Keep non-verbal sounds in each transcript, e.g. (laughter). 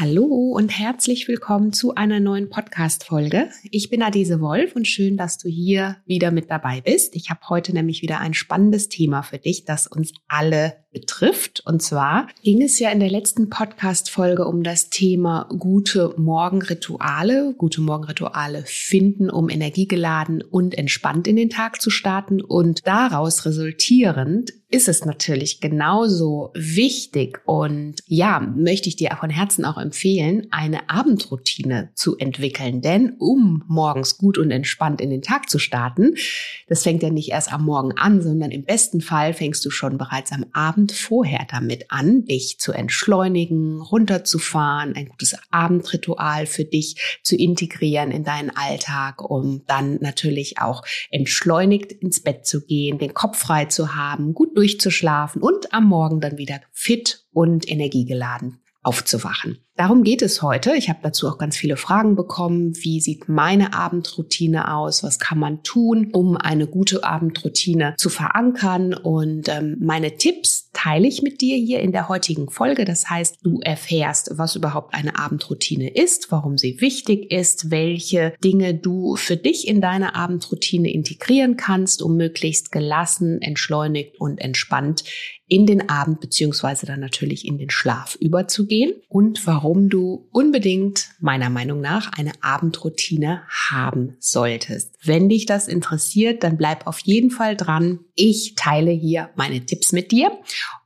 Hallo und herzlich willkommen zu einer neuen Podcast-Folge. Ich bin Adese Wolf und schön, dass du hier wieder mit dabei bist. Ich habe heute nämlich wieder ein spannendes Thema für dich, das uns alle betrifft. Und zwar ging es ja in der letzten Podcast-Folge um das Thema gute Morgenrituale, gute Morgenrituale finden, um energiegeladen und entspannt in den Tag zu starten. Und daraus resultierend ist es natürlich genauso wichtig und ja, möchte ich dir von Herzen auch empfehlen, eine Abendroutine zu entwickeln. Denn um morgens gut und entspannt in den Tag zu starten, das fängt ja nicht erst am Morgen an, sondern im besten Fall fängst du schon bereits am Abend vorher damit an, dich zu entschleunigen, runterzufahren, ein gutes Abendritual für dich zu integrieren in deinen Alltag, um dann natürlich auch entschleunigt ins Bett zu gehen, den Kopf frei zu haben, gut durchzuschlafen und am Morgen dann wieder fit und energiegeladen aufzuwachen. Darum geht es heute. Ich habe dazu auch ganz viele Fragen bekommen. Wie sieht meine Abendroutine aus? Was kann man tun, um eine gute Abendroutine zu verankern? Und ähm, meine Tipps teile ich mit dir hier in der heutigen Folge. Das heißt, du erfährst, was überhaupt eine Abendroutine ist, warum sie wichtig ist, welche Dinge du für dich in deine Abendroutine integrieren kannst, um möglichst gelassen, entschleunigt und entspannt in den Abend beziehungsweise dann natürlich in den Schlaf überzugehen und warum warum du unbedingt meiner Meinung nach eine Abendroutine haben solltest. Wenn dich das interessiert, dann bleib auf jeden Fall dran. Ich teile hier meine Tipps mit dir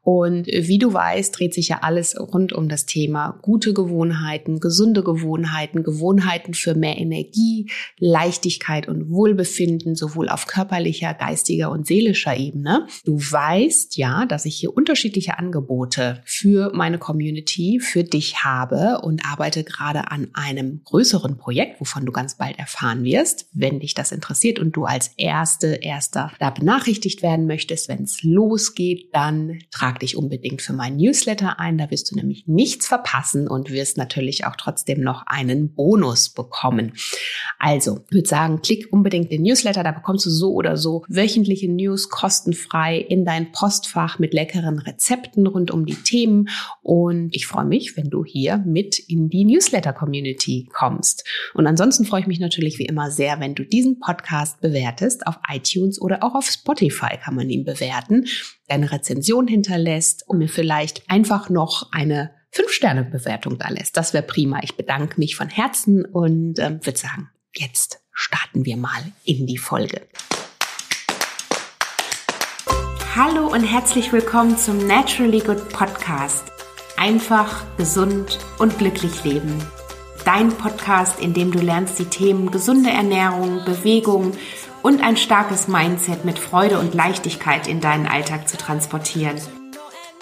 und wie du weißt, dreht sich ja alles rund um das Thema gute Gewohnheiten, gesunde Gewohnheiten, Gewohnheiten für mehr Energie, Leichtigkeit und Wohlbefinden, sowohl auf körperlicher, geistiger und seelischer Ebene. Du weißt ja, dass ich hier unterschiedliche Angebote für meine Community, für dich habe und arbeite gerade an einem größeren Projekt, wovon du ganz bald erfahren wirst, wenn dich das interessiert und du als Erste, Erster da benachrichtigt werden möchtest, wenn es losgeht, dann trag trag dich unbedingt für meinen Newsletter ein. Da wirst du nämlich nichts verpassen und wirst natürlich auch trotzdem noch einen Bonus bekommen. Also, ich würde sagen, klick unbedingt den Newsletter. Da bekommst du so oder so wöchentliche News kostenfrei in dein Postfach mit leckeren Rezepten rund um die Themen. Und ich freue mich, wenn du hier mit in die Newsletter-Community kommst. Und ansonsten freue ich mich natürlich wie immer sehr, wenn du diesen Podcast bewertest. Auf iTunes oder auch auf Spotify kann man ihn bewerten eine Rezension hinterlässt und mir vielleicht einfach noch eine Fünf-Sterne-Bewertung da lässt. Das wäre prima. Ich bedanke mich von Herzen und ähm, würde sagen, jetzt starten wir mal in die Folge. Hallo und herzlich willkommen zum Naturally Good Podcast. Einfach, gesund und glücklich leben. Dein Podcast, in dem du lernst, die Themen gesunde Ernährung, Bewegung und ein starkes Mindset mit Freude und Leichtigkeit in deinen Alltag zu transportieren.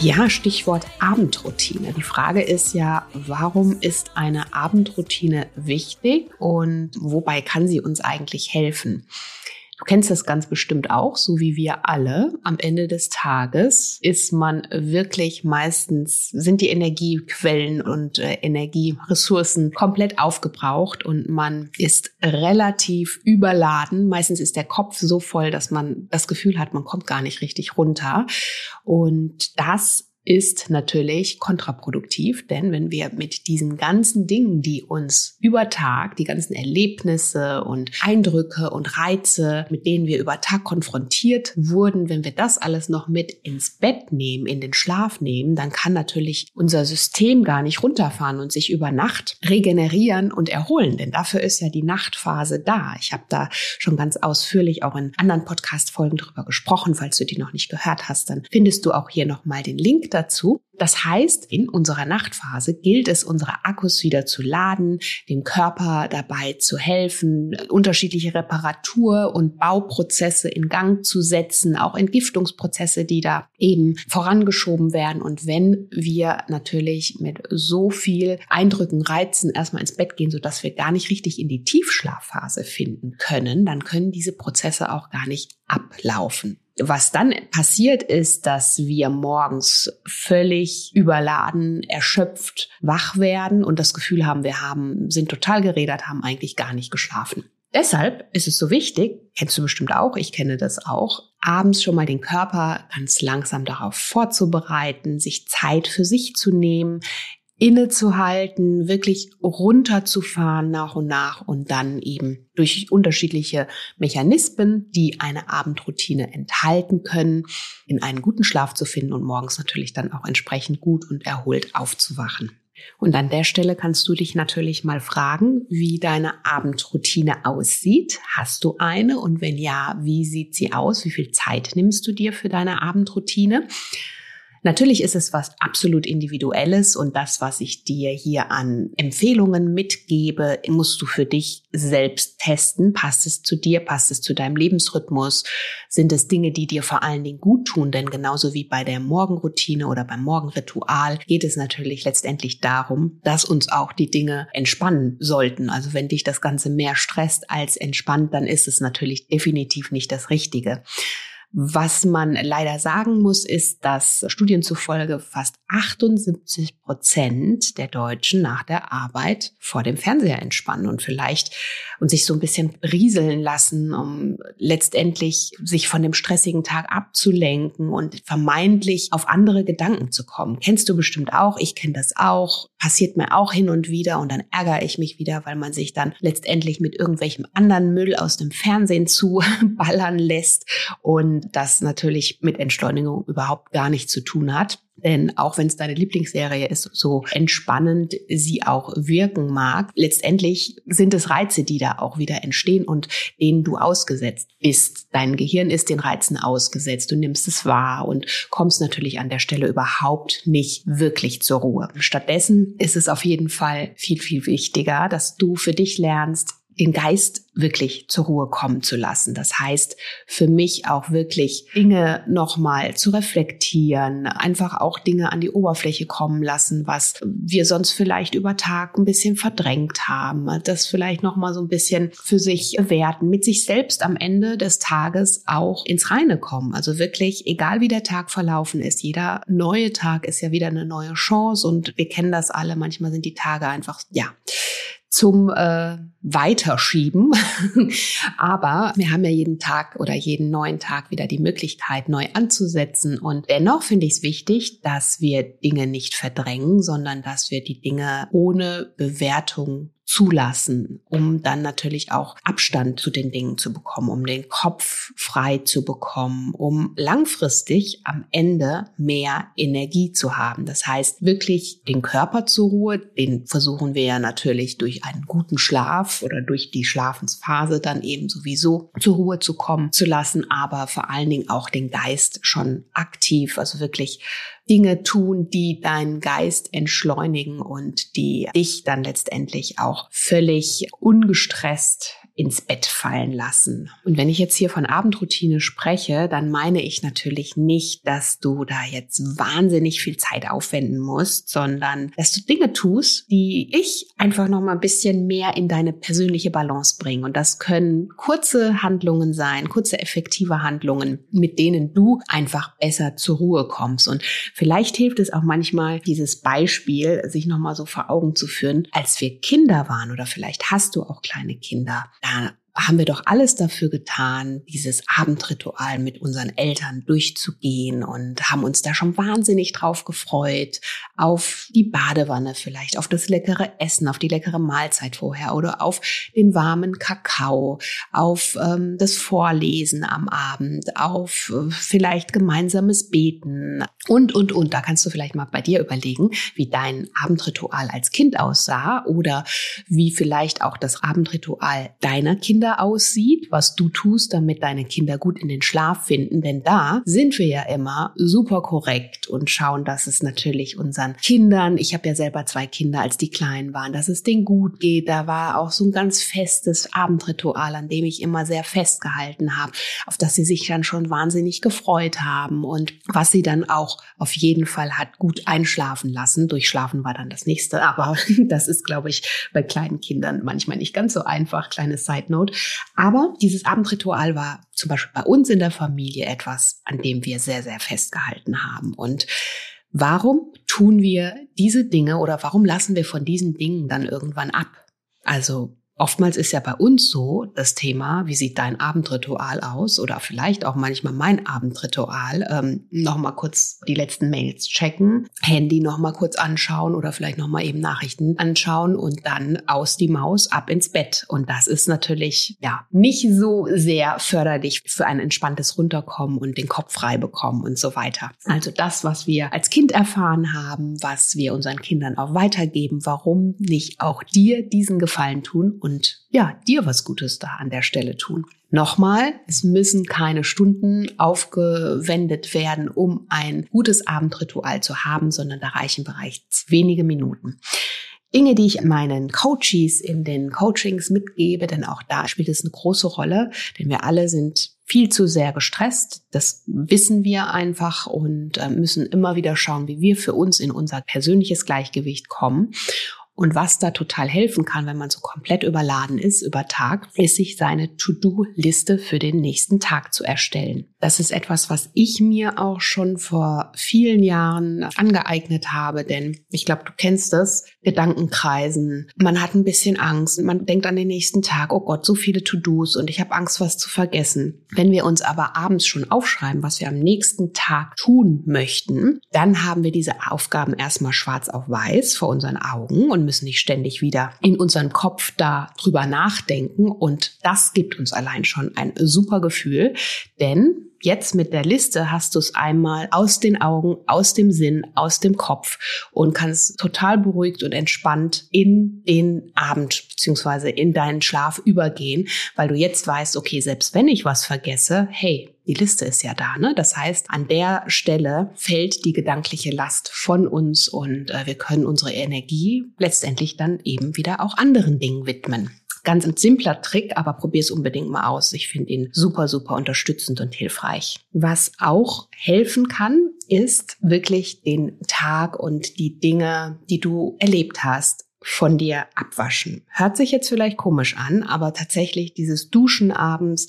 Ja, Stichwort Abendroutine. Die Frage ist ja, warum ist eine Abendroutine wichtig und wobei kann sie uns eigentlich helfen? Du kennst das ganz bestimmt auch, so wie wir alle. Am Ende des Tages ist man wirklich meistens, sind die Energiequellen und äh, Energieressourcen komplett aufgebraucht und man ist relativ überladen. Meistens ist der Kopf so voll, dass man das Gefühl hat, man kommt gar nicht richtig runter. Und das ist natürlich kontraproduktiv, denn wenn wir mit diesen ganzen Dingen, die uns über Tag, die ganzen Erlebnisse und Eindrücke und Reize, mit denen wir über Tag konfrontiert wurden, wenn wir das alles noch mit ins Bett nehmen, in den Schlaf nehmen, dann kann natürlich unser System gar nicht runterfahren und sich über Nacht regenerieren und erholen, denn dafür ist ja die Nachtphase da. Ich habe da schon ganz ausführlich auch in anderen Podcast-Folgen drüber gesprochen. Falls du die noch nicht gehört hast, dann findest du auch hier nochmal den Link dazu. Das heißt, in unserer Nachtphase gilt es, unsere Akkus wieder zu laden, dem Körper dabei zu helfen, unterschiedliche Reparatur- und Bauprozesse in Gang zu setzen, auch Entgiftungsprozesse, die da eben vorangeschoben werden. Und wenn wir natürlich mit so viel Eindrücken, Reizen erstmal ins Bett gehen, sodass wir gar nicht richtig in die Tiefschlafphase finden können, dann können diese Prozesse auch gar nicht ablaufen. Was dann passiert ist, dass wir morgens völlig überladen, erschöpft wach werden und das Gefühl haben, wir haben, sind total gerädert, haben eigentlich gar nicht geschlafen. Deshalb ist es so wichtig, kennst du bestimmt auch, ich kenne das auch, abends schon mal den Körper ganz langsam darauf vorzubereiten, sich Zeit für sich zu nehmen, innezuhalten, wirklich runterzufahren nach und nach und dann eben durch unterschiedliche Mechanismen, die eine Abendroutine enthalten können, in einen guten Schlaf zu finden und morgens natürlich dann auch entsprechend gut und erholt aufzuwachen. Und an der Stelle kannst du dich natürlich mal fragen, wie deine Abendroutine aussieht. Hast du eine? Und wenn ja, wie sieht sie aus? Wie viel Zeit nimmst du dir für deine Abendroutine? Natürlich ist es was absolut Individuelles und das, was ich dir hier an Empfehlungen mitgebe, musst du für dich selbst testen. Passt es zu dir? Passt es zu deinem Lebensrhythmus? Sind es Dinge, die dir vor allen Dingen gut tun? Denn genauso wie bei der Morgenroutine oder beim Morgenritual geht es natürlich letztendlich darum, dass uns auch die Dinge entspannen sollten. Also wenn dich das Ganze mehr stresst als entspannt, dann ist es natürlich definitiv nicht das Richtige. Was man leider sagen muss, ist, dass Studien zufolge fast 78 Prozent der Deutschen nach der Arbeit vor dem Fernseher entspannen und vielleicht und sich so ein bisschen rieseln lassen, um letztendlich sich von dem stressigen Tag abzulenken und vermeintlich auf andere Gedanken zu kommen. Kennst du bestimmt auch, ich kenne das auch, passiert mir auch hin und wieder und dann ärgere ich mich wieder, weil man sich dann letztendlich mit irgendwelchem anderen Müll aus dem Fernsehen (laughs) zu ballern lässt und das natürlich mit Entschleunigung überhaupt gar nichts zu tun hat. Denn auch wenn es deine Lieblingsserie ist, so entspannend sie auch wirken mag, letztendlich sind es Reize, die da auch wieder entstehen und denen du ausgesetzt bist. Dein Gehirn ist den Reizen ausgesetzt, du nimmst es wahr und kommst natürlich an der Stelle überhaupt nicht wirklich zur Ruhe. Stattdessen ist es auf jeden Fall viel, viel wichtiger, dass du für dich lernst, den Geist wirklich zur Ruhe kommen zu lassen. Das heißt, für mich auch wirklich Dinge nochmal zu reflektieren, einfach auch Dinge an die Oberfläche kommen lassen, was wir sonst vielleicht über Tag ein bisschen verdrängt haben, das vielleicht nochmal so ein bisschen für sich werten, mit sich selbst am Ende des Tages auch ins Reine kommen. Also wirklich, egal wie der Tag verlaufen ist, jeder neue Tag ist ja wieder eine neue Chance und wir kennen das alle. Manchmal sind die Tage einfach, ja, zum äh, Weiterschieben. (laughs) Aber wir haben ja jeden Tag oder jeden neuen Tag wieder die Möglichkeit, neu anzusetzen. Und dennoch finde ich es wichtig, dass wir Dinge nicht verdrängen, sondern dass wir die Dinge ohne Bewertung zulassen, um dann natürlich auch Abstand zu den Dingen zu bekommen, um den Kopf frei zu bekommen, um langfristig am Ende mehr Energie zu haben. Das heißt, wirklich den Körper zur Ruhe, den versuchen wir ja natürlich durch einen guten Schlaf oder durch die Schlafensphase dann eben sowieso zur Ruhe zu kommen zu lassen, aber vor allen Dingen auch den Geist schon aktiv, also wirklich Dinge tun, die deinen Geist entschleunigen und die dich dann letztendlich auch völlig ungestresst ins Bett fallen lassen. Und wenn ich jetzt hier von Abendroutine spreche, dann meine ich natürlich nicht, dass du da jetzt wahnsinnig viel Zeit aufwenden musst, sondern dass du Dinge tust, die ich einfach noch mal ein bisschen mehr in deine persönliche Balance bringen. Und das können kurze Handlungen sein, kurze effektive Handlungen, mit denen du einfach besser zur Ruhe kommst. Und vielleicht hilft es auch manchmal, dieses Beispiel sich noch mal so vor Augen zu führen, als wir Kinder waren oder vielleicht hast du auch kleine Kinder da haben wir doch alles dafür getan, dieses Abendritual mit unseren Eltern durchzugehen und haben uns da schon wahnsinnig drauf gefreut, auf die Badewanne vielleicht, auf das leckere Essen, auf die leckere Mahlzeit vorher oder auf den warmen Kakao, auf ähm, das Vorlesen am Abend, auf äh, vielleicht gemeinsames Beten und, und, und. Da kannst du vielleicht mal bei dir überlegen, wie dein Abendritual als Kind aussah oder wie vielleicht auch das Abendritual deiner Kinder Kinder aussieht, was du tust, damit deine Kinder gut in den Schlaf finden. Denn da sind wir ja immer super korrekt und schauen, dass es natürlich unseren Kindern, ich habe ja selber zwei Kinder, als die klein waren, dass es denen gut geht. Da war auch so ein ganz festes Abendritual, an dem ich immer sehr festgehalten habe, auf das sie sich dann schon wahnsinnig gefreut haben und was sie dann auch auf jeden Fall hat gut einschlafen lassen. Durchschlafen war dann das nächste, aber (laughs) das ist, glaube ich, bei kleinen Kindern manchmal nicht ganz so einfach. Kleine Side Note. Aber dieses Abendritual war zum Beispiel bei uns in der Familie etwas, an dem wir sehr, sehr festgehalten haben. Und warum tun wir diese Dinge oder warum lassen wir von diesen Dingen dann irgendwann ab? Also Oftmals ist ja bei uns so das Thema, wie sieht dein Abendritual aus oder vielleicht auch manchmal mein Abendritual, ähm, nochmal kurz die letzten Mails checken, Handy nochmal kurz anschauen oder vielleicht nochmal eben Nachrichten anschauen und dann aus die Maus ab ins Bett. Und das ist natürlich ja nicht so sehr förderlich für ein entspanntes Runterkommen und den Kopf frei bekommen und so weiter. Also das, was wir als Kind erfahren haben, was wir unseren Kindern auch weitergeben, warum nicht auch dir diesen Gefallen tun und ja, dir was Gutes da an der Stelle tun. Nochmal, es müssen keine Stunden aufgewendet werden, um ein gutes Abendritual zu haben, sondern da reichen bereits wenige Minuten. Dinge, die ich meinen Coaches in den Coachings mitgebe, denn auch da spielt es eine große Rolle, denn wir alle sind viel zu sehr gestresst. Das wissen wir einfach und äh, müssen immer wieder schauen, wie wir für uns in unser persönliches Gleichgewicht kommen. Und was da total helfen kann, wenn man so komplett überladen ist über Tag, ist sich seine To-Do-Liste für den nächsten Tag zu erstellen. Das ist etwas, was ich mir auch schon vor vielen Jahren angeeignet habe, denn ich glaube, du kennst das, Gedankenkreisen. Man hat ein bisschen Angst, man denkt an den nächsten Tag, oh Gott, so viele To-Dos und ich habe Angst, was zu vergessen. Wenn wir uns aber abends schon aufschreiben, was wir am nächsten Tag tun möchten, dann haben wir diese Aufgaben erstmal schwarz auf weiß vor unseren Augen und müssen nicht ständig wieder in unseren Kopf da drüber nachdenken. Und das gibt uns allein schon ein super Gefühl, denn jetzt mit der Liste hast du es einmal aus den Augen, aus dem Sinn, aus dem Kopf und kannst total beruhigt und entspannt in den Abend beziehungsweise in deinen Schlaf übergehen, weil du jetzt weißt, okay, selbst wenn ich was vergesse, hey, die Liste ist ja da, ne? Das heißt, an der Stelle fällt die gedankliche Last von uns und äh, wir können unsere Energie letztendlich dann eben wieder auch anderen Dingen widmen. Ganz ein simpler Trick, aber probier es unbedingt mal aus. Ich finde ihn super, super unterstützend und hilfreich. Was auch helfen kann, ist wirklich den Tag und die Dinge, die du erlebt hast, von dir abwaschen. Hört sich jetzt vielleicht komisch an, aber tatsächlich dieses Duschen abends,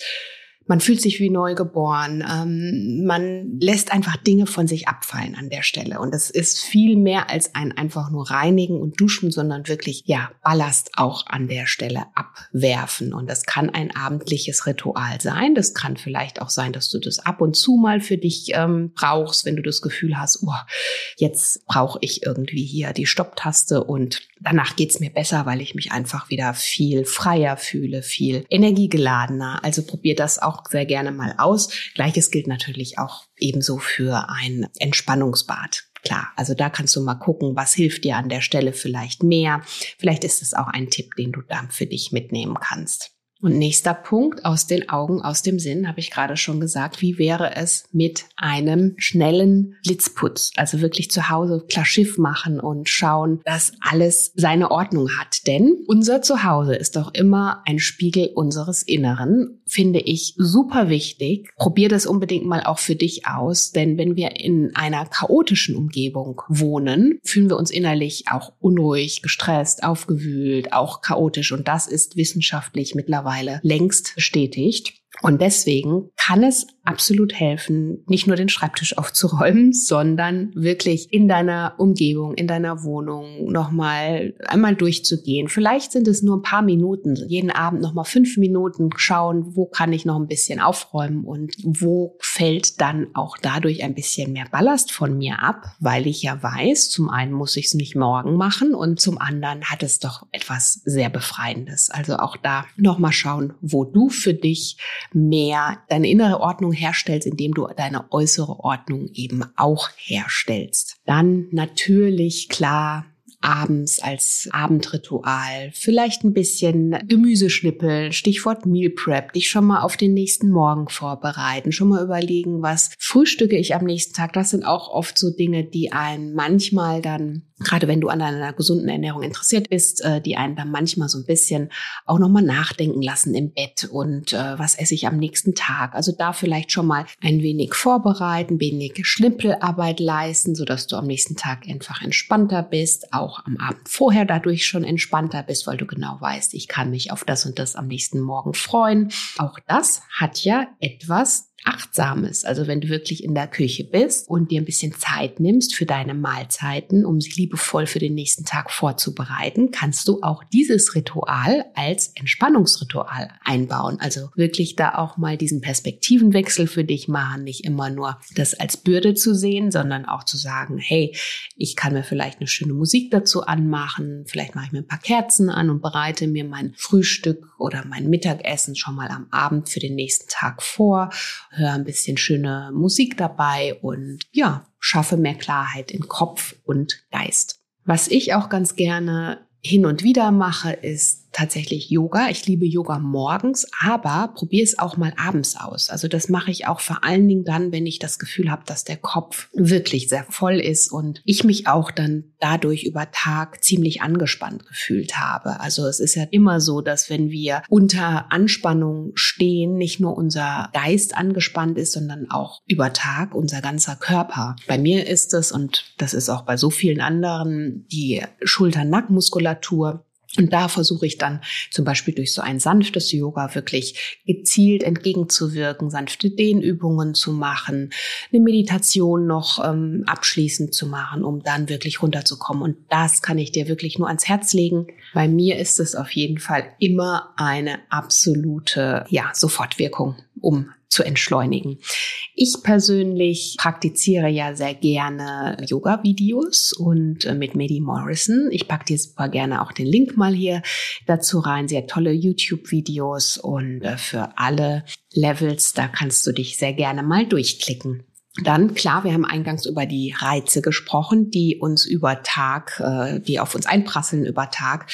man fühlt sich wie neugeboren. Ähm, man lässt einfach Dinge von sich abfallen an der Stelle. Und das ist viel mehr als ein einfach nur reinigen und duschen, sondern wirklich, ja, Ballast auch an der Stelle abwerfen. Und das kann ein abendliches Ritual sein. Das kann vielleicht auch sein, dass du das ab und zu mal für dich ähm, brauchst, wenn du das Gefühl hast, oh, jetzt brauche ich irgendwie hier die Stopptaste und danach geht's mir besser, weil ich mich einfach wieder viel freier fühle, viel energiegeladener. Also probier das auch auch sehr gerne mal aus. Gleiches gilt natürlich auch ebenso für ein Entspannungsbad. Klar, also da kannst du mal gucken, was hilft dir an der Stelle vielleicht mehr. Vielleicht ist es auch ein Tipp, den du dann für dich mitnehmen kannst. Und nächster Punkt, aus den Augen, aus dem Sinn, habe ich gerade schon gesagt, wie wäre es mit einem schnellen Blitzputz? Also wirklich zu Hause klar Schiff machen und schauen, dass alles seine Ordnung hat. Denn unser Zuhause ist doch immer ein Spiegel unseres Inneren, finde ich super wichtig. Probier das unbedingt mal auch für dich aus, denn wenn wir in einer chaotischen Umgebung wohnen, fühlen wir uns innerlich auch unruhig, gestresst, aufgewühlt, auch chaotisch und das ist wissenschaftlich mittlerweile längst bestätigt. Und deswegen kann es absolut helfen, nicht nur den Schreibtisch aufzuräumen, (laughs) sondern wirklich in deiner Umgebung, in deiner Wohnung nochmal einmal durchzugehen. Vielleicht sind es nur ein paar Minuten, jeden Abend nochmal fünf Minuten schauen, wo kann ich noch ein bisschen aufräumen und wo fällt dann auch dadurch ein bisschen mehr Ballast von mir ab, weil ich ja weiß, zum einen muss ich es nicht morgen machen und zum anderen hat es doch etwas sehr Befreiendes. Also auch da nochmal schauen, wo du für dich mehr deine innere Ordnung herstellst, indem du deine äußere Ordnung eben auch herstellst. Dann natürlich klar abends als Abendritual vielleicht ein bisschen Gemüse schnippeln, Stichwort Meal Prep, dich schon mal auf den nächsten Morgen vorbereiten, schon mal überlegen, was frühstücke ich am nächsten Tag. Das sind auch oft so Dinge, die einen manchmal dann gerade wenn du an einer gesunden Ernährung interessiert bist, äh, die einen dann manchmal so ein bisschen auch nochmal nachdenken lassen im Bett und äh, was esse ich am nächsten Tag. Also da vielleicht schon mal ein wenig vorbereiten, wenig Schnippelarbeit leisten, sodass du am nächsten Tag einfach entspannter bist, auch am Abend vorher dadurch schon entspannter bist, weil du genau weißt, ich kann mich auf das und das am nächsten Morgen freuen. Auch das hat ja etwas Achtsames. Also wenn du wirklich in der Küche bist und dir ein bisschen Zeit nimmst für deine Mahlzeiten, um sie liebevoll für den nächsten Tag vorzubereiten, kannst du auch dieses Ritual als Entspannungsritual einbauen. Also wirklich da auch mal diesen Perspektivenwechsel für dich machen, nicht immer nur das als Bürde zu sehen, sondern auch zu sagen, hey, ich kann mir vielleicht eine schöne Musik dazu anmachen, vielleicht mache ich mir ein paar Kerzen an und bereite mir mein Frühstück oder mein Mittagessen schon mal am Abend für den nächsten Tag vor höre ein bisschen schöne Musik dabei und ja, schaffe mehr Klarheit in Kopf und Geist. Was ich auch ganz gerne hin und wieder mache, ist tatsächlich Yoga. Ich liebe Yoga morgens, aber probiere es auch mal abends aus. Also das mache ich auch vor allen Dingen dann, wenn ich das Gefühl habe, dass der Kopf wirklich sehr voll ist und ich mich auch dann dadurch über Tag ziemlich angespannt gefühlt habe. Also es ist ja immer so, dass wenn wir unter Anspannung stehen, nicht nur unser Geist angespannt ist, sondern auch über Tag unser ganzer Körper. Bei mir ist es, und das ist auch bei so vielen anderen, die Schulter-Nackenmuskulatur und da versuche ich dann zum Beispiel durch so ein sanftes Yoga wirklich gezielt entgegenzuwirken, sanfte Dehnübungen zu machen, eine Meditation noch ähm, abschließend zu machen, um dann wirklich runterzukommen. Und das kann ich dir wirklich nur ans Herz legen. Bei mir ist es auf jeden Fall immer eine absolute, ja, Sofortwirkung, um zu entschleunigen. Ich persönlich praktiziere ja sehr gerne Yoga-Videos und äh, mit Medi Morrison. Ich packe dir super gerne auch den Link mal hier dazu rein. Sehr tolle YouTube-Videos und äh, für alle Levels, da kannst du dich sehr gerne mal durchklicken. Dann, klar, wir haben eingangs über die Reize gesprochen, die uns über Tag, äh, die auf uns einprasseln über Tag.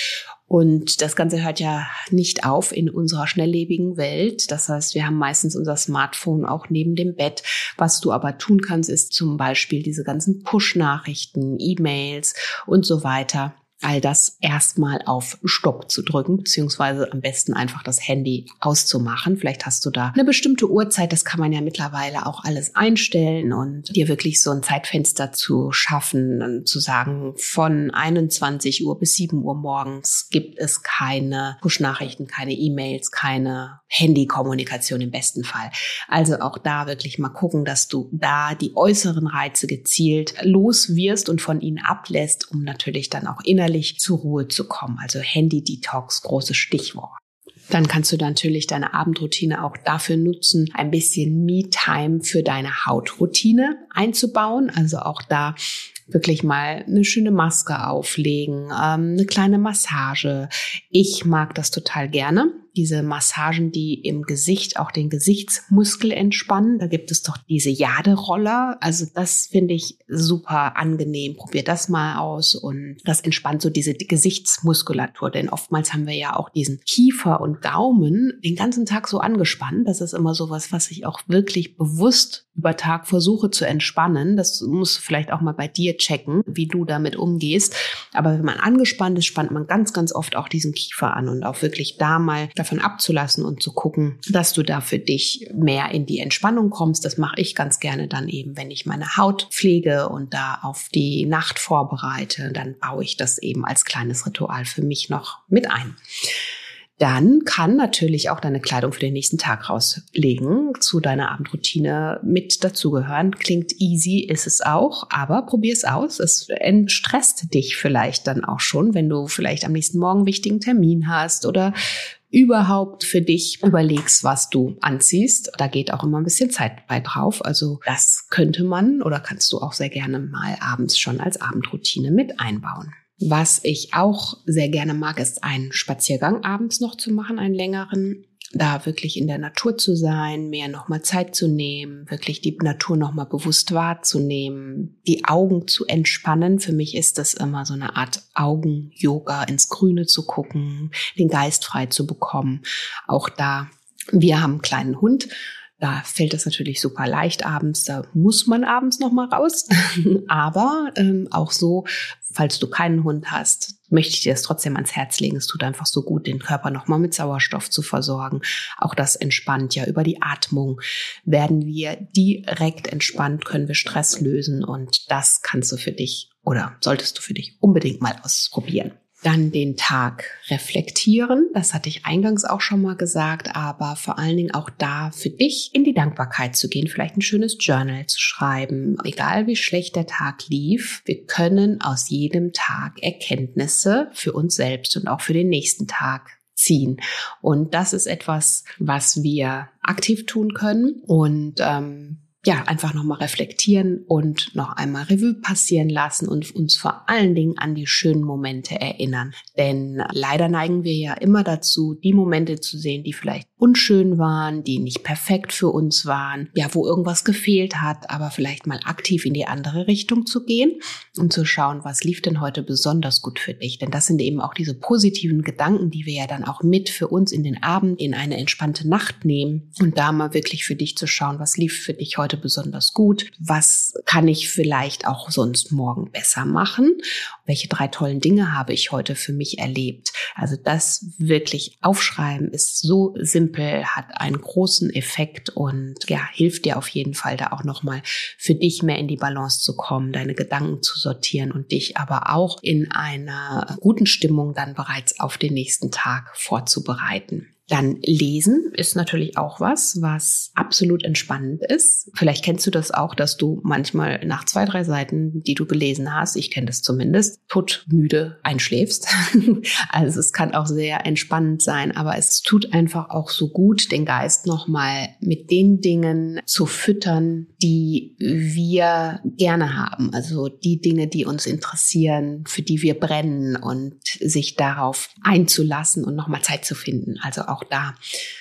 Und das Ganze hört ja nicht auf in unserer schnelllebigen Welt. Das heißt, wir haben meistens unser Smartphone auch neben dem Bett. Was du aber tun kannst, ist zum Beispiel diese ganzen Push-Nachrichten, E-Mails und so weiter all das erstmal auf Stopp zu drücken, beziehungsweise am besten einfach das Handy auszumachen. Vielleicht hast du da eine bestimmte Uhrzeit, das kann man ja mittlerweile auch alles einstellen und dir wirklich so ein Zeitfenster zu schaffen und zu sagen, von 21 Uhr bis 7 Uhr morgens gibt es keine Push-Nachrichten, keine E-Mails, keine Handykommunikation im besten Fall. Also auch da wirklich mal gucken, dass du da die äußeren Reize gezielt los wirst und von ihnen ablässt, um natürlich dann auch innerlich innerlich zur Ruhe zu kommen. Also Handy-Detox, großes Stichwort. Dann kannst du natürlich deine Abendroutine auch dafür nutzen, ein bisschen Me-Time für deine Hautroutine einzubauen. Also auch da wirklich mal eine schöne Maske auflegen, ähm, eine kleine Massage. Ich mag das total gerne diese Massagen, die im Gesicht auch den Gesichtsmuskel entspannen. Da gibt es doch diese Jaderoller. Also das finde ich super angenehm. Probier das mal aus und das entspannt so diese Gesichtsmuskulatur. Denn oftmals haben wir ja auch diesen Kiefer und Gaumen den ganzen Tag so angespannt. Das ist immer sowas, was ich auch wirklich bewusst über Tag versuche zu entspannen. Das muss vielleicht auch mal bei dir checken, wie du damit umgehst. Aber wenn man angespannt ist, spannt man ganz, ganz oft auch diesen Kiefer an und auch wirklich da mal davon abzulassen und zu gucken, dass du da für dich mehr in die Entspannung kommst. Das mache ich ganz gerne dann eben, wenn ich meine Haut pflege und da auf die Nacht vorbereite, dann baue ich das eben als kleines Ritual für mich noch mit ein dann kann natürlich auch deine Kleidung für den nächsten Tag rauslegen, zu deiner Abendroutine mit dazugehören. Klingt easy, ist es auch, aber probier es aus. Es entstresst dich vielleicht dann auch schon, wenn du vielleicht am nächsten Morgen einen wichtigen Termin hast oder überhaupt für dich überlegst, was du anziehst. Da geht auch immer ein bisschen Zeit bei drauf. Also das könnte man oder kannst du auch sehr gerne mal abends schon als Abendroutine mit einbauen. Was ich auch sehr gerne mag, ist einen Spaziergang abends noch zu machen, einen längeren. Da wirklich in der Natur zu sein, mehr nochmal Zeit zu nehmen, wirklich die Natur nochmal bewusst wahrzunehmen, die Augen zu entspannen. Für mich ist das immer so eine Art Augen-Yoga, ins Grüne zu gucken, den Geist frei zu bekommen. Auch da, wir haben einen kleinen Hund da fällt es natürlich super leicht abends, da muss man abends noch mal raus. (laughs) Aber ähm, auch so, falls du keinen Hund hast, möchte ich dir das trotzdem ans Herz legen. Es tut einfach so gut, den Körper noch mal mit Sauerstoff zu versorgen. Auch das entspannt ja über die Atmung. Werden wir direkt entspannt, können wir Stress lösen und das kannst du für dich oder solltest du für dich unbedingt mal ausprobieren. Dann den Tag reflektieren. Das hatte ich eingangs auch schon mal gesagt, aber vor allen Dingen auch da für dich in die Dankbarkeit zu gehen, vielleicht ein schönes Journal zu schreiben. Egal wie schlecht der Tag lief, wir können aus jedem Tag Erkenntnisse für uns selbst und auch für den nächsten Tag ziehen. Und das ist etwas, was wir aktiv tun können. Und ähm, ja, einfach nochmal reflektieren und noch einmal Revue passieren lassen und uns vor allen Dingen an die schönen Momente erinnern. Denn leider neigen wir ja immer dazu, die Momente zu sehen, die vielleicht unschön waren, die nicht perfekt für uns waren, ja, wo irgendwas gefehlt hat, aber vielleicht mal aktiv in die andere Richtung zu gehen und zu schauen, was lief denn heute besonders gut für dich. Denn das sind eben auch diese positiven Gedanken, die wir ja dann auch mit für uns in den Abend, in eine entspannte Nacht nehmen und da mal wirklich für dich zu schauen, was lief für dich heute besonders gut, was kann ich vielleicht auch sonst morgen besser machen, welche drei tollen Dinge habe ich heute für mich erlebt. Also das wirklich aufschreiben ist so simpel, hat einen großen Effekt und ja, hilft dir auf jeden Fall da auch nochmal für dich mehr in die Balance zu kommen, deine Gedanken zu sortieren und dich aber auch in einer guten Stimmung dann bereits auf den nächsten Tag vorzubereiten. Dann lesen ist natürlich auch was, was absolut entspannend ist. Vielleicht kennst du das auch, dass du manchmal nach zwei, drei Seiten, die du gelesen hast, ich kenne das zumindest, todmüde einschläfst. (laughs) also es kann auch sehr entspannend sein, aber es tut einfach auch so gut, den Geist nochmal mit den Dingen zu füttern, die wir gerne haben. Also die Dinge, die uns interessieren, für die wir brennen und sich darauf einzulassen und nochmal Zeit zu finden. Also auch da,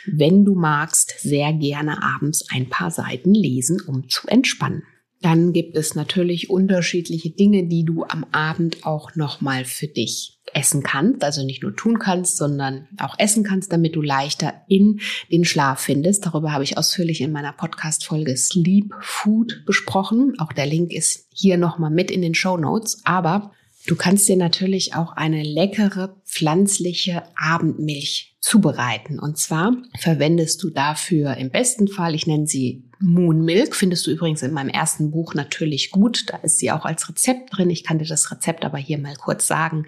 wenn du magst, sehr gerne abends ein paar Seiten lesen, um zu entspannen. Dann gibt es natürlich unterschiedliche Dinge, die du am Abend auch nochmal für dich essen kannst, also nicht nur tun kannst, sondern auch essen kannst, damit du leichter in den Schlaf findest. Darüber habe ich ausführlich in meiner Podcast-Folge Sleep Food besprochen. Auch der Link ist hier nochmal mit in den Show Notes. Aber du kannst dir natürlich auch eine leckere pflanzliche Abendmilch zubereiten. Und zwar verwendest du dafür im besten Fall, ich nenne sie Moon Milk, findest du übrigens in meinem ersten Buch natürlich gut. Da ist sie auch als Rezept drin. Ich kann dir das Rezept aber hier mal kurz sagen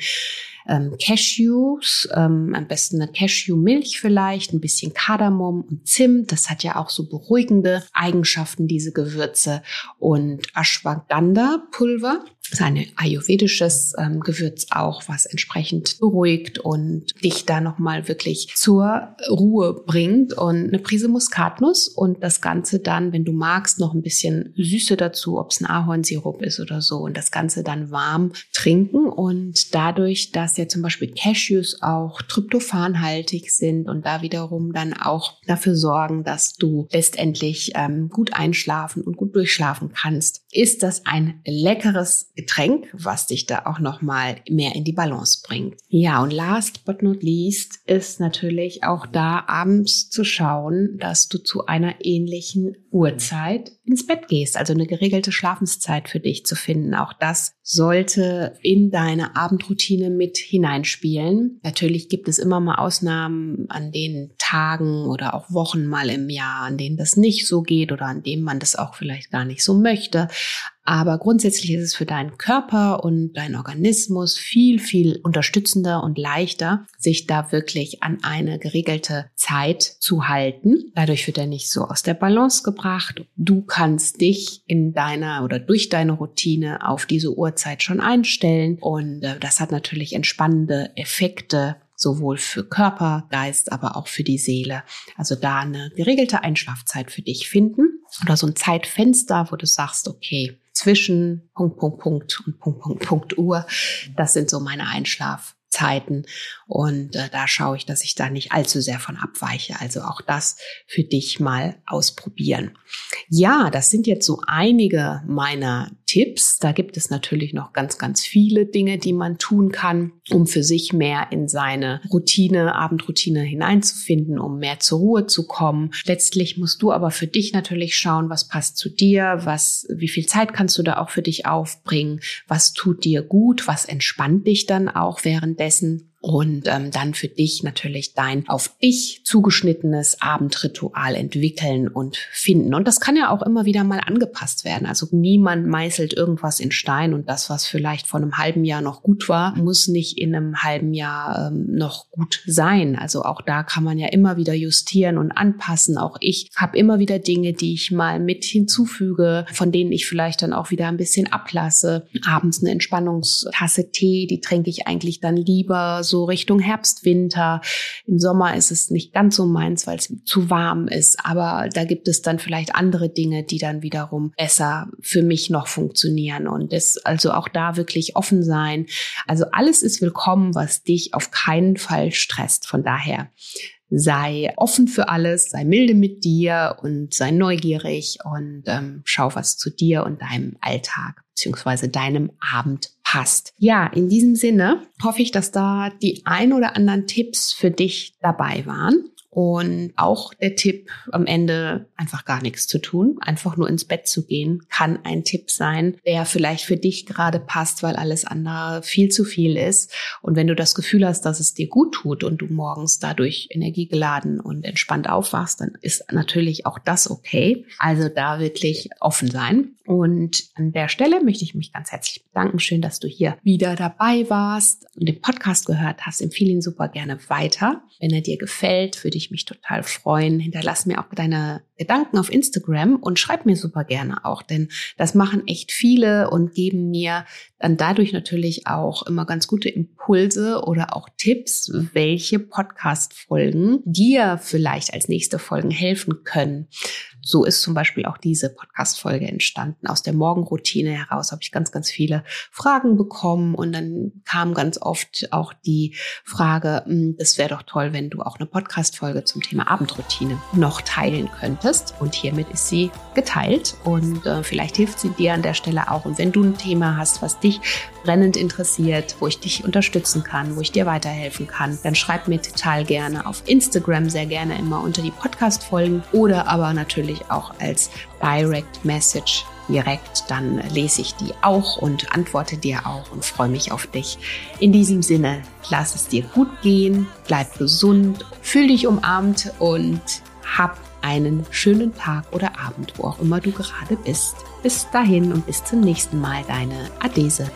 ähm, Cashews, ähm, am besten eine Cashewmilch vielleicht, ein bisschen Kardamom und Zimt. Das hat ja auch so beruhigende Eigenschaften, diese Gewürze. Und Ashwagandha-Pulver ist ein ayurvedisches ähm, Gewürz auch, was entsprechend beruhigt und dich da nochmal wirklich zur Ruhe bringt. Und eine Prise Muskatnuss und das Ganze dann, wenn du magst, noch ein bisschen Süße dazu, ob es ein Ahornsirup ist oder so. Und das Ganze dann warm trinken. Und dadurch, dass ja zum Beispiel Cashews auch tryptophanhaltig sind und da wiederum dann auch dafür sorgen, dass du letztendlich ähm, gut einschlafen und gut durchschlafen kannst, ist das ein leckeres Getränk, was dich da auch noch mal mehr in die Balance bringt. Ja, und last but not least ist natürlich auch da abends zu schauen, dass du zu einer ähnlichen Uhrzeit ins Bett gehst, also eine geregelte Schlafenszeit für dich zu finden. Auch das sollte in deine Abendroutine mit hineinspielen. Natürlich gibt es immer mal Ausnahmen an den Tagen oder auch Wochen mal im Jahr, an denen das nicht so geht oder an denen man das auch vielleicht gar nicht so möchte. Aber grundsätzlich ist es für deinen Körper und deinen Organismus viel, viel unterstützender und leichter, sich da wirklich an eine geregelte Zeit zu halten. Dadurch wird er nicht so aus der Balance gebracht. Du kannst dich in deiner oder durch deine Routine auf diese Uhrzeit schon einstellen. Und äh, das hat natürlich entspannende Effekte sowohl für Körper, Geist, aber auch für die Seele. Also da eine geregelte Einschlafzeit für dich finden oder so ein Zeitfenster, wo du sagst, okay, zwischen Punkt, Punkt, Punkt und Punkt, Punkt, Punkt Uhr. Das sind so meine Einschlaf Zeiten. Und äh, da schaue ich, dass ich da nicht allzu sehr von abweiche. Also auch das für dich mal ausprobieren. Ja, das sind jetzt so einige meiner Tipps. Da gibt es natürlich noch ganz, ganz viele Dinge, die man tun kann, um für sich mehr in seine Routine, Abendroutine hineinzufinden, um mehr zur Ruhe zu kommen. Letztlich musst du aber für dich natürlich schauen, was passt zu dir, was, wie viel Zeit kannst du da auch für dich aufbringen, was tut dir gut, was entspannt dich dann auch währenddessen und ähm, dann für dich natürlich dein auf dich zugeschnittenes Abendritual entwickeln und finden. Und das kann ja auch immer wieder mal angepasst werden. Also niemand meißelt irgendwas in Stein und das, was vielleicht vor einem halben Jahr noch gut war, muss nicht in einem halben Jahr ähm, noch gut sein. Also auch da kann man ja immer wieder justieren und anpassen. Auch ich habe immer wieder Dinge, die ich mal mit hinzufüge, von denen ich vielleicht dann auch wieder ein bisschen ablasse. Abends eine Entspannungstasse Tee, die trinke ich eigentlich dann lieber so so Richtung Herbst, Winter. Im Sommer ist es nicht ganz so meins, weil es zu warm ist. Aber da gibt es dann vielleicht andere Dinge, die dann wiederum besser für mich noch funktionieren. Und das, also auch da wirklich offen sein. Also alles ist willkommen, was dich auf keinen Fall stresst. Von daher sei offen für alles, sei milde mit dir und sei neugierig und ähm, schau, was zu dir und deinem Alltag beziehungsweise deinem Abend passt. Ja, in diesem Sinne hoffe ich, dass da die ein oder anderen Tipps für dich dabei waren. Und auch der Tipp, am Ende einfach gar nichts zu tun, einfach nur ins Bett zu gehen, kann ein Tipp sein, der vielleicht für dich gerade passt, weil alles andere viel zu viel ist. Und wenn du das Gefühl hast, dass es dir gut tut und du morgens dadurch energiegeladen und entspannt aufwachst, dann ist natürlich auch das okay. Also da wirklich offen sein. Und an der Stelle möchte ich mich ganz herzlich bedanken. Schön, dass du hier wieder dabei warst und den Podcast gehört hast. Empfehle ihn super gerne weiter. Wenn er dir gefällt, würde ich mich total freuen. Hinterlass mir auch deine Gedanken auf Instagram und schreib mir super gerne auch, denn das machen echt viele und geben mir dann dadurch natürlich auch immer ganz gute Impulse oder auch Tipps, welche Podcast-Folgen dir vielleicht als nächste Folgen helfen können. So ist zum Beispiel auch diese Podcast-Folge entstanden. Aus der Morgenroutine heraus habe ich ganz, ganz viele Fragen bekommen und dann kam ganz oft auch die Frage, es hm, wäre doch toll, wenn du auch eine Podcast-Folge zum Thema Abendroutine noch teilen könntest. Und hiermit ist sie geteilt und äh, vielleicht hilft sie dir an der Stelle auch. Und wenn du ein Thema hast, was dich brennend interessiert, wo ich dich unterstützen kann, wo ich dir weiterhelfen kann, dann schreib mir total gerne auf Instagram, sehr gerne immer unter die Podcast-Folgen oder aber natürlich auch als Direct Message direkt, dann lese ich die auch und antworte dir auch und freue mich auf dich. In diesem Sinne, lass es dir gut gehen, bleib gesund, fühl dich umarmt und hab einen schönen Tag oder Abend, wo auch immer du gerade bist. Bis dahin und bis zum nächsten Mal, deine Adese.